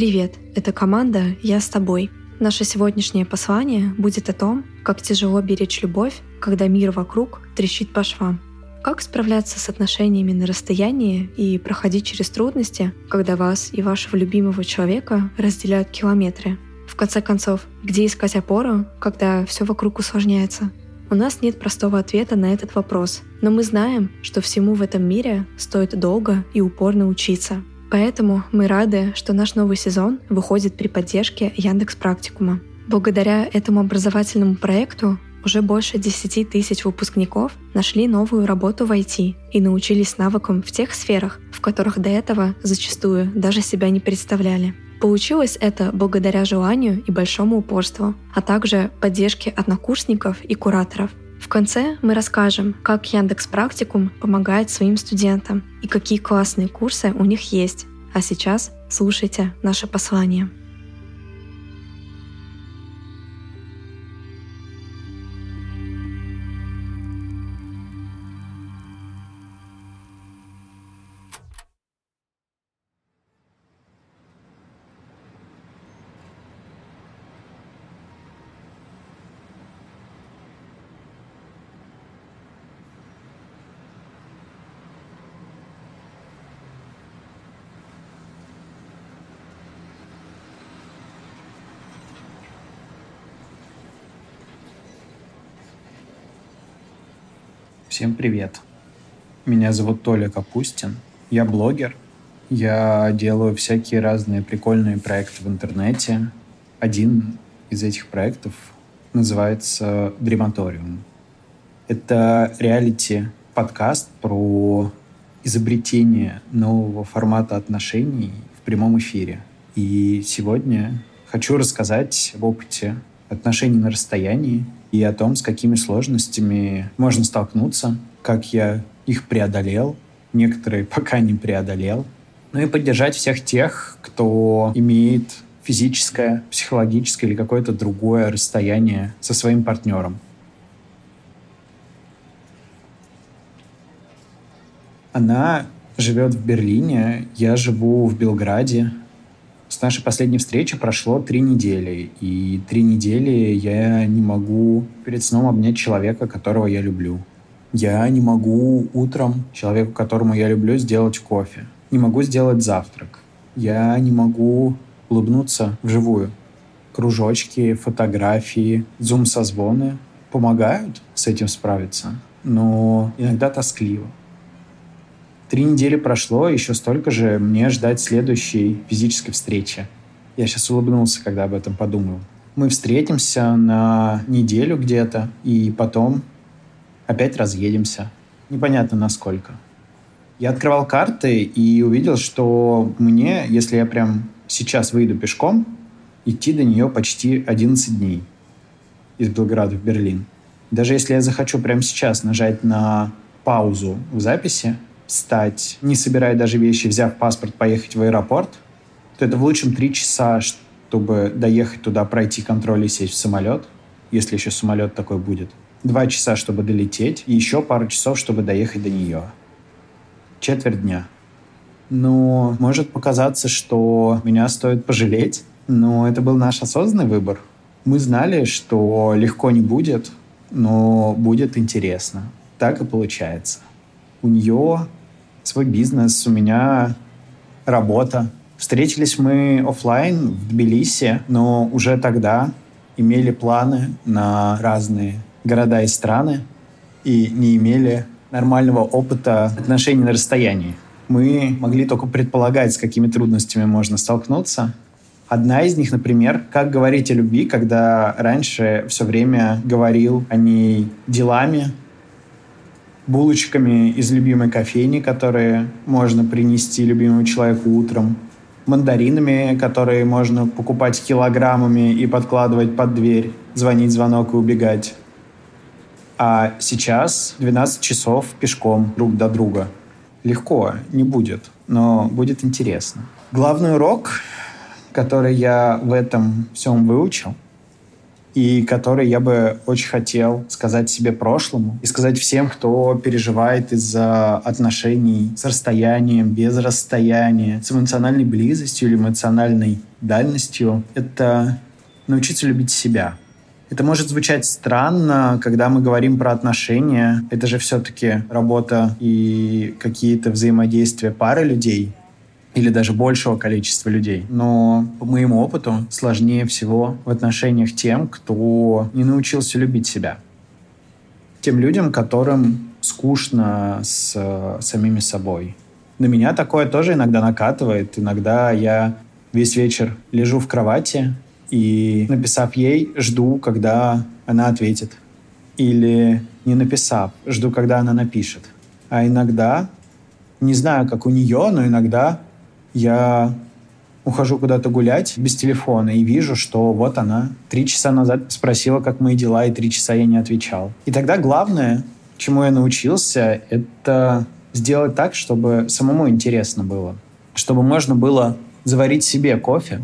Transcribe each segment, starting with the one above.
Привет, это команда «Я с тобой». Наше сегодняшнее послание будет о том, как тяжело беречь любовь, когда мир вокруг трещит по швам. Как справляться с отношениями на расстоянии и проходить через трудности, когда вас и вашего любимого человека разделяют километры? В конце концов, где искать опору, когда все вокруг усложняется? У нас нет простого ответа на этот вопрос, но мы знаем, что всему в этом мире стоит долго и упорно учиться. Поэтому мы рады, что наш новый сезон выходит при поддержке Яндекс Практикума. Благодаря этому образовательному проекту уже больше 10 тысяч выпускников нашли новую работу в IT и научились навыкам в тех сферах, в которых до этого зачастую даже себя не представляли. Получилось это благодаря желанию и большому упорству, а также поддержке однокурсников и кураторов. В конце мы расскажем, как Яндекс Практикум помогает своим студентам и какие классные курсы у них есть. А сейчас слушайте наше послание. Всем привет. Меня зовут Толя Капустин. Я блогер. Я делаю всякие разные прикольные проекты в интернете. Один из этих проектов называется Дрематориум. Это реалити-подкаст про изобретение нового формата отношений в прямом эфире. И сегодня хочу рассказать об опыте отношений на расстоянии и о том, с какими сложностями можно столкнуться, как я их преодолел, некоторые пока не преодолел. Ну и поддержать всех тех, кто имеет физическое, психологическое или какое-то другое расстояние со своим партнером. Она живет в Берлине, я живу в Белграде, с нашей последней встречи прошло три недели, и три недели я не могу перед сном обнять человека, которого я люблю. Я не могу утром человеку, которому я люблю, сделать кофе. Не могу сделать завтрак. Я не могу улыбнуться вживую. Кружочки, фотографии, зум-созвоны помогают с этим справиться, но иногда тоскливо. Три недели прошло, еще столько же мне ждать следующей физической встречи. Я сейчас улыбнулся, когда об этом подумал. Мы встретимся на неделю где-то, и потом опять разъедемся. Непонятно насколько. Я открывал карты и увидел, что мне, если я прям сейчас выйду пешком, идти до нее почти 11 дней из Белграда в Берлин. Даже если я захочу прямо сейчас нажать на паузу в записи, встать, не собирая даже вещи, взяв паспорт, поехать в аэропорт, то это в лучшем три часа, чтобы доехать туда, пройти контроль и сесть в самолет, если еще самолет такой будет. Два часа, чтобы долететь, и еще пару часов, чтобы доехать до нее. Четверть дня. Ну, может показаться, что меня стоит пожалеть, но это был наш осознанный выбор. Мы знали, что легко не будет, но будет интересно. Так и получается. У нее свой бизнес, у меня работа. Встретились мы офлайн в Тбилиси, но уже тогда имели планы на разные города и страны и не имели нормального опыта отношений на расстоянии. Мы могли только предполагать, с какими трудностями можно столкнуться, Одна из них, например, как говорить о любви, когда раньше все время говорил о ней делами, булочками из любимой кофейни, которые можно принести любимому человеку утром, мандаринами, которые можно покупать килограммами и подкладывать под дверь, звонить звонок и убегать. А сейчас 12 часов пешком друг до друга. Легко не будет, но будет интересно. Главный урок, который я в этом всем выучил – и который я бы очень хотел сказать себе прошлому и сказать всем, кто переживает из-за отношений с расстоянием, без расстояния, с эмоциональной близостью или эмоциональной дальностью, это научиться любить себя. Это может звучать странно, когда мы говорим про отношения. Это же все-таки работа и какие-то взаимодействия пары людей или даже большего количества людей. Но по моему опыту сложнее всего в отношениях тем, кто не научился любить себя. Тем людям, которым скучно с э, самими собой. На меня такое тоже иногда накатывает. Иногда я весь вечер лежу в кровати и, написав ей, жду, когда она ответит. Или не написав, жду, когда она напишет. А иногда, не знаю, как у нее, но иногда я ухожу куда-то гулять без телефона и вижу, что вот она три часа назад спросила, как мои дела, и три часа я не отвечал. И тогда главное, чему я научился, это сделать так, чтобы самому интересно было. Чтобы можно было заварить себе кофе,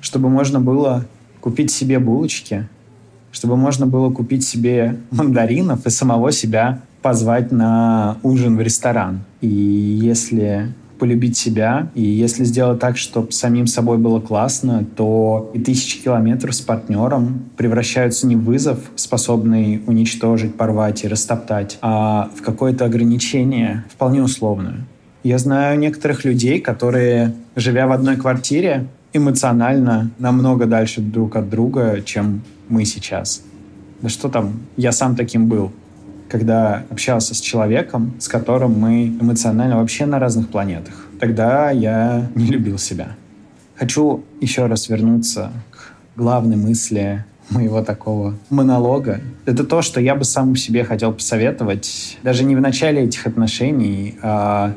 чтобы можно было купить себе булочки, чтобы можно было купить себе мандаринов и самого себя позвать на ужин в ресторан. И если полюбить себя. И если сделать так, чтобы самим собой было классно, то и тысячи километров с партнером превращаются не в вызов, способный уничтожить, порвать и растоптать, а в какое-то ограничение, вполне условное. Я знаю некоторых людей, которые, живя в одной квартире, эмоционально намного дальше друг от друга, чем мы сейчас. Да что там, я сам таким был когда общался с человеком, с которым мы эмоционально вообще на разных планетах. Тогда я не любил себя. Хочу еще раз вернуться к главной мысли моего такого монолога. Это то, что я бы сам себе хотел посоветовать, даже не в начале этих отношений, а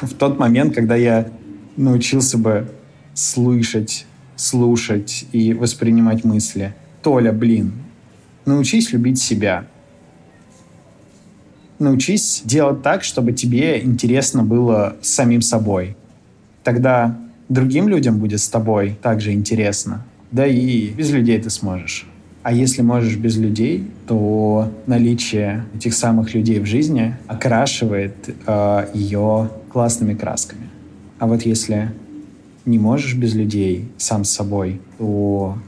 в тот момент, когда я научился бы слышать, слушать и воспринимать мысли. Толя, блин, научись любить себя научись делать так, чтобы тебе интересно было с самим собой. Тогда другим людям будет с тобой также интересно. Да и без людей ты сможешь. А если можешь без людей, то наличие этих самых людей в жизни окрашивает э, ее классными красками. А вот если не можешь без людей сам с собой, то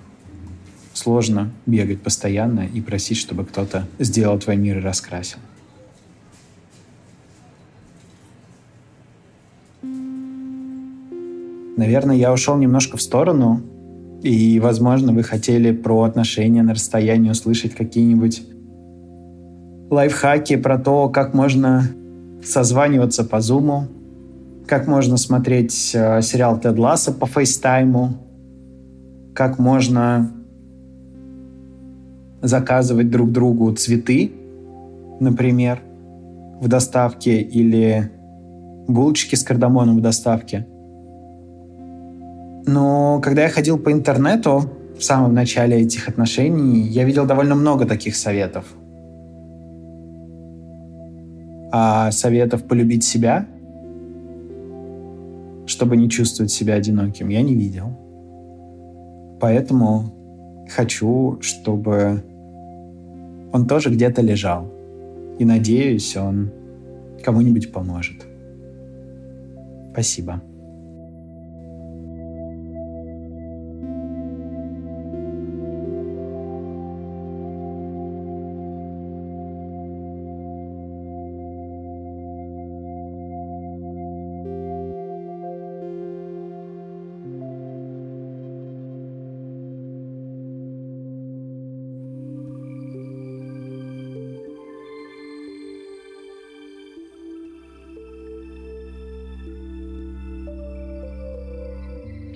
сложно бегать постоянно и просить, чтобы кто-то сделал твой мир и раскрасил. Наверное, я ушел немножко в сторону, и, возможно, вы хотели про отношения на расстоянии услышать какие-нибудь лайфхаки про то, как можно созваниваться по Зуму, как можно смотреть э, сериал Тед Ласса по фейстайму, как можно заказывать друг другу цветы, например, в доставке или булочки с кардамоном в доставке – но когда я ходил по интернету в самом начале этих отношений, я видел довольно много таких советов. А советов полюбить себя, чтобы не чувствовать себя одиноким, я не видел. Поэтому хочу, чтобы он тоже где-то лежал. И надеюсь, он кому-нибудь поможет. Спасибо.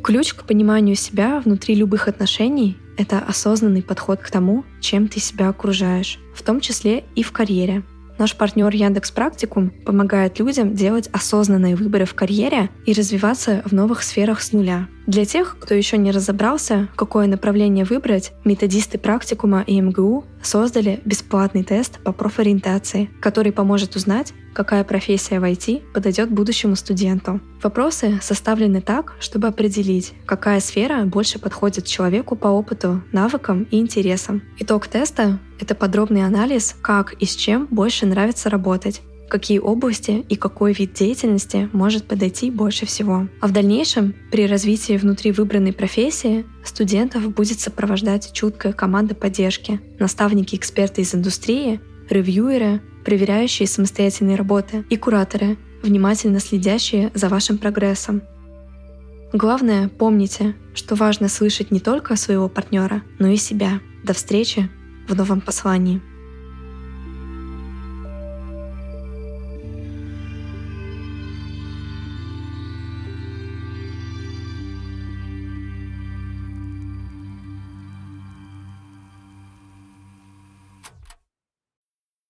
Ключ к пониманию себя внутри любых отношений — это осознанный подход к тому, чем ты себя окружаешь, в том числе и в карьере. Наш партнер Яндекс Практикум помогает людям делать осознанные выборы в карьере и развиваться в новых сферах с нуля. Для тех, кто еще не разобрался, какое направление выбрать, методисты практикума и МГУ создали бесплатный тест по профориентации, который поможет узнать, какая профессия в IT подойдет будущему студенту. Вопросы составлены так, чтобы определить, какая сфера больше подходит человеку по опыту, навыкам и интересам. Итог теста — это подробный анализ, как и с чем больше нравится работать, какие области и какой вид деятельности может подойти больше всего. А в дальнейшем, при развитии внутри выбранной профессии, студентов будет сопровождать чуткая команда поддержки, наставники-эксперты из индустрии, ревьюеры, проверяющие самостоятельные работы, и кураторы, внимательно следящие за вашим прогрессом. Главное, помните, что важно слышать не только своего партнера, но и себя. До встречи в новом послании.